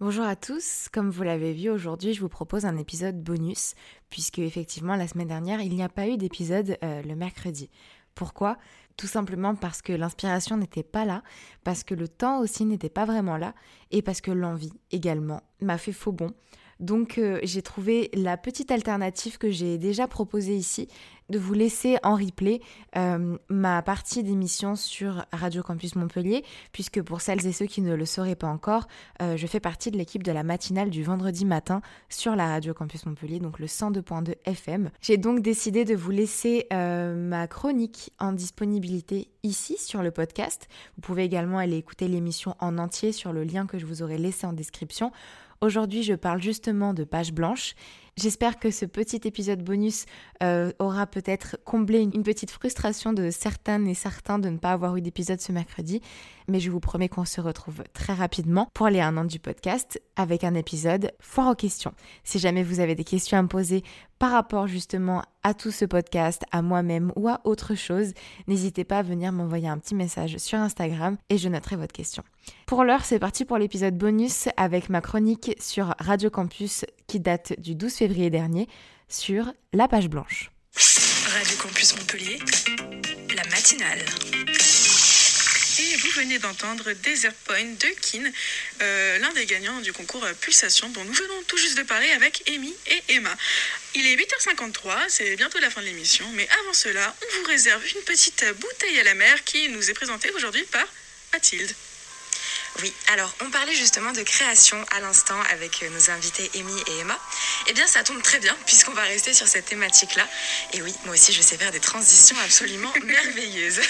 Bonjour à tous, comme vous l'avez vu aujourd'hui, je vous propose un épisode bonus, puisque effectivement la semaine dernière il n'y a pas eu d'épisode euh, le mercredi. Pourquoi? Tout simplement parce que l'inspiration n'était pas là, parce que le temps aussi n'était pas vraiment là, et parce que l'envie également m'a fait faux bon. Donc euh, j'ai trouvé la petite alternative que j'ai déjà proposée ici, de vous laisser en replay euh, ma partie d'émission sur Radio Campus Montpellier, puisque pour celles et ceux qui ne le sauraient pas encore, euh, je fais partie de l'équipe de la matinale du vendredi matin sur la Radio Campus Montpellier, donc le 102.2 FM. J'ai donc décidé de vous laisser ma chronique en disponibilité ici sur le podcast. Vous pouvez également aller écouter l'émission en entier sur le lien que je vous aurai laissé en description. Aujourd'hui, je parle justement de page blanche. J'espère que ce petit épisode bonus euh, aura peut-être comblé une, petite frustration de certaines et certains de ne pas avoir eu d'épisode ce mercredi, mais je vous promets qu'on se retrouve très rapidement pour les un an du podcast avec un épisode foire aux questions. Si jamais vous avez des questions à me poser par rapport justement à tout ce podcast, à moi-même ou à autre chose, n'hésitez pas à venir m'envoyer un petit message sur Instagram et je noterai votre question. Pour l'heure, c'est parti pour l'épisode bonus avec ma chronique sur Radio Campus qui date du 12 février dernier sur la page blanche. Radio Campus Montpellier, la matinale. Et vous venez d'entendre Desert Point de Kin, euh, l'un des gagnants du concours Pulsation dont nous venons tout juste de parler avec Amy et Emma. Il est 8h53, c'est bientôt la fin de l'émission, mais avant cela, on vous réserve une petite bouteille à la mer qui nous est présentée aujourd'hui par Mathilde. Oui, alors on parlait justement de création à l'instant avec euh, nos invités Amy et Emma. Eh bien ça tombe très bien puisqu'on va rester sur cette thématique-là. Et oui, moi aussi je sais faire des transitions absolument merveilleuses.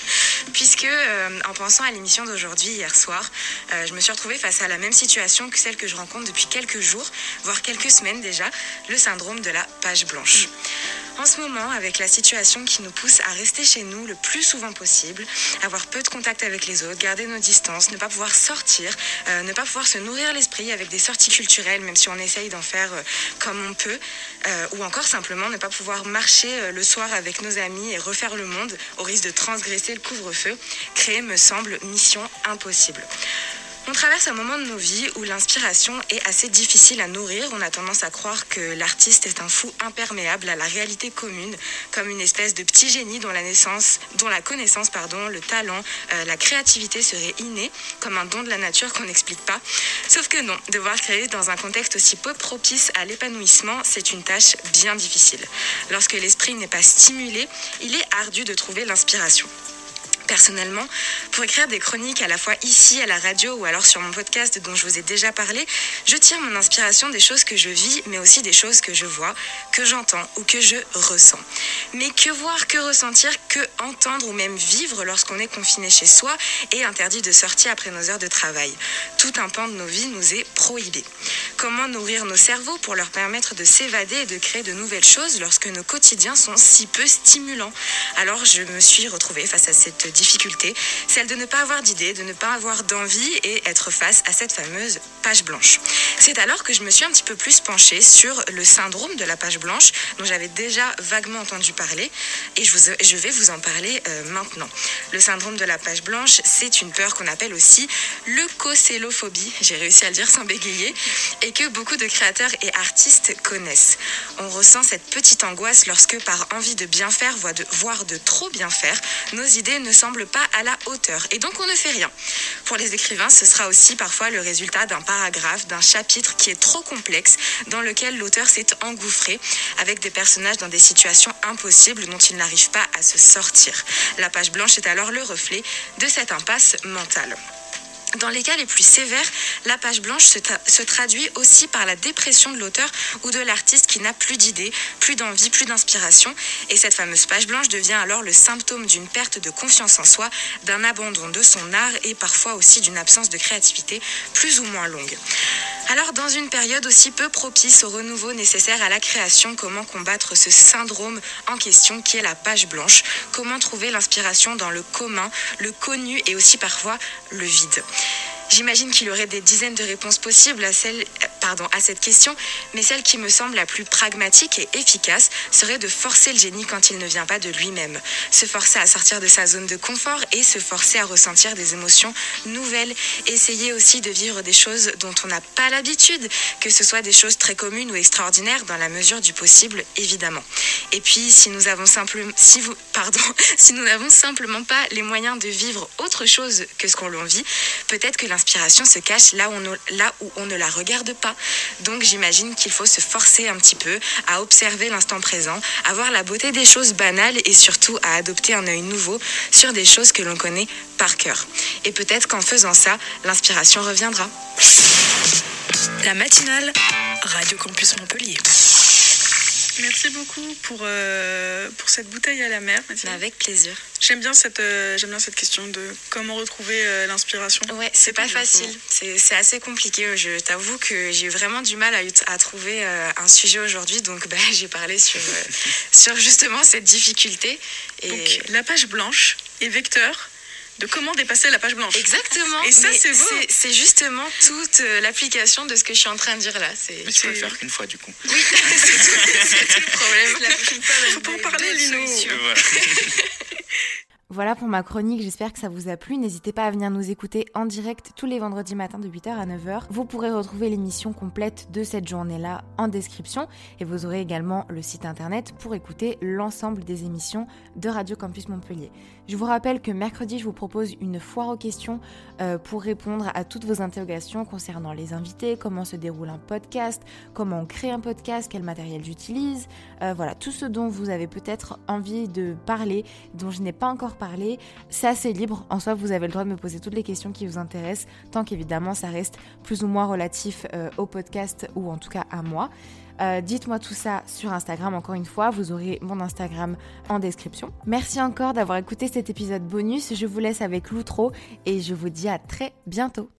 Puisque euh, en pensant à l'émission d'aujourd'hui, hier soir, euh, je me suis retrouvée face à la même situation que celle que je rencontre depuis quelques jours, voire quelques semaines déjà, le syndrome de la page blanche. En ce moment, avec la situation qui nous pousse à rester chez nous le plus souvent possible, avoir peu de contact avec les autres, garder nos distances, ne pas pouvoir sortir, euh, ne pas pouvoir se nourrir l'esprit avec des sorties culturelles, même si on essaye d'en faire euh, comme on peut, euh, ou encore simplement ne pas pouvoir marcher le soir avec nos amis et refaire le monde au risque de transgresser le couvre-feu, créer me semble mission impossible. On traverse un moment de nos vies où l'inspiration est assez difficile à nourrir. On a tendance à croire que l'artiste est un fou imperméable à la réalité commune, comme une espèce de petit génie dont la connaissance, pardon, le talent, euh, la créativité seraient innés, comme un don de la nature qu'on n'explique pas. Sauf que non, devoir créer dans un contexte aussi peu propice à l'épanouissement, c'est une tâche bien difficile. Lorsque l'esprit n'est pas stimulé, il est ardu de trouver l'inspiration personnellement, pour écrire des chroniques à la fois ici à la radio ou alors sur mon podcast dont je vous ai déjà parlé, je tire mon inspiration des choses que je vis, mais aussi des choses que je vois, que j'entends ou que je ressens. Mais que voir, que ressentir, que entendre ou même vivre lorsqu'on est confiné chez soi et interdit de sortir après nos heures de travail. Tout un pan de nos vies nous est prohibé. Comment nourrir nos cerveaux pour leur permettre de s'évader et de créer de nouvelles choses lorsque nos quotidiens sont si peu stimulants? Alors je me suis retrouvée face à cette difficulté, celle de ne pas avoir d'idées, de ne pas avoir d'envie et être face à cette fameuse page blanche. C'est alors que je me suis un petit peu plus penchée sur le syndrome de la page blanche dont j'avais déjà vaguement entendu parler et je, vais vous en parler euh, maintenant. Le syndrome de la page blanche, c'est une peur qu'on appelle aussi leucocélophobie, j'ai réussi à le dire sans bégayer, et que beaucoup de créateurs et artistes connaissent. On ressent cette petite angoisse lorsque par envie de bien faire, voire de, voire de trop bien faire, nos idées ne semblent semble pas à la hauteur. Et donc on ne fait rien. Pour les écrivains, ce sera aussi parfois le résultat d'un paragraphe, d'un chapitre qui est trop complexe, dans lequel l'auteur s'est engouffré, avec des personnages dans des situations impossibles dont il n'arrive pas à se sortir. La page blanche est alors le reflet de cette impasse mentale. Dans les cas les plus sévères, la page blanche se, se traduit aussi par la dépression de l'auteur ou de l'artiste qui n'a plus d'idées, plus d'envie, plus d'inspiration. Et cette fameuse page blanche devient alors le symptôme d'une perte de confiance en soi, d'un abandon de son art et parfois aussi d'une absence de créativité plus ou moins longue. Alors dans une période aussi peu propice au renouveau nécessaire à la création, comment combattre ce syndrome en question qui est la page blanche? Comment trouver l'inspiration dans le commun, le connu et aussi parfois le vide? J'imagine qu'il y aurait des dizaines de réponses possibles à, cette question, mais celle qui me semble la plus pragmatique et efficace serait de forcer le génie quand il ne vient pas de lui-même. Se forcer à sortir de sa zone de confort et se forcer à ressentir des émotions nouvelles. Essayer aussi de vivre des choses dont on n'a pas l'habitude, que ce soit des choses très communes ou extraordinaires dans la mesure du possible, évidemment. Et puis, si nous avons simplement, si vous, pardon, si nous n'avons simplement pas les moyens de vivre autre chose que ce qu'on l'on vit, peut-être que l'inspiration se cache là où, on, ne- là où on ne la regarde pas. Donc j'imagine qu'il faut se forcer un petit peu à observer l'instant présent, à voir la beauté des choses banales et surtout à adopter un œil nouveau sur des choses que l'on connaît par cœur. Et peut-être qu'en faisant ça, l'inspiration reviendra. La matinale, Radio Campus Montpellier. Merci beaucoup pour, euh, pour cette bouteille à la mer. Mathilde. Avec plaisir. J'aime bien, cette, euh, j'aime bien cette question de comment retrouver euh, l'inspiration. Ouais, c'est pas facile. C'est c'est assez compliqué. Je t'avoue que j'ai eu vraiment du mal à, à trouver un sujet aujourd'hui. Donc, bah, j'ai parlé sur, sur justement cette difficulté. Et... Donc, la page blanche est vecteur de comment dépasser la page blanche. Exactement. Et ça, c'est beau. c'est- justement toute euh, l'application de ce que je suis en train de dire là. Mais tu peux le faire qu'une fois du coup. oui, c'est tout, c'est tout le problème. Faut pas en parler, Lino. Voilà. Voilà pour ma chronique, j'espère que ça vous a plu. N'hésitez pas à venir nous écouter en direct tous les vendredis matins de 8h à 9h. Vous pourrez retrouver l'émission complète de cette journée-là en description et vous aurez également le site internet pour écouter l'ensemble des émissions de Radio Campus Montpellier. Je vous rappelle que mercredi, je vous propose une foire aux questions euh, pour répondre à toutes vos interrogations concernant les invités, comment se déroule un podcast, comment on crée un podcast, quel matériel j'utilise, euh, voilà, tout ce dont vous avez peut-être envie de parler, dont je n'ai pas encore parlé, c'est assez libre. En soi, vous avez le droit de me poser toutes les questions qui vous intéressent, tant qu'évidemment ça reste plus ou moins relatif euh, au podcast ou en tout cas à moi. Euh, Dites-moi tout ça sur Instagram, encore une fois, vous aurez mon Instagram en description. Merci encore d'avoir écouté cet épisode bonus, je vous laisse avec l'outro et je vous dis à très bientôt.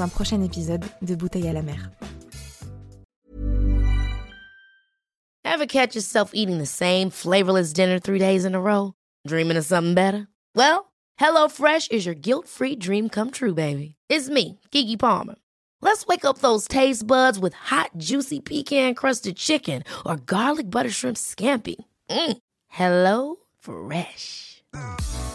un prochain épisode de Bouteille à la mer. Ever catch yourself eating the same flavorless dinner three days in a row? Dreaming of something better? Well, HelloFresh is your guilt-free dream come true, baby. It's me, Kiki Palmer. Let's wake up those taste buds with hot, juicy pecan-crusted chicken or garlic butter shrimp scampi. Mm. Hello Fresh.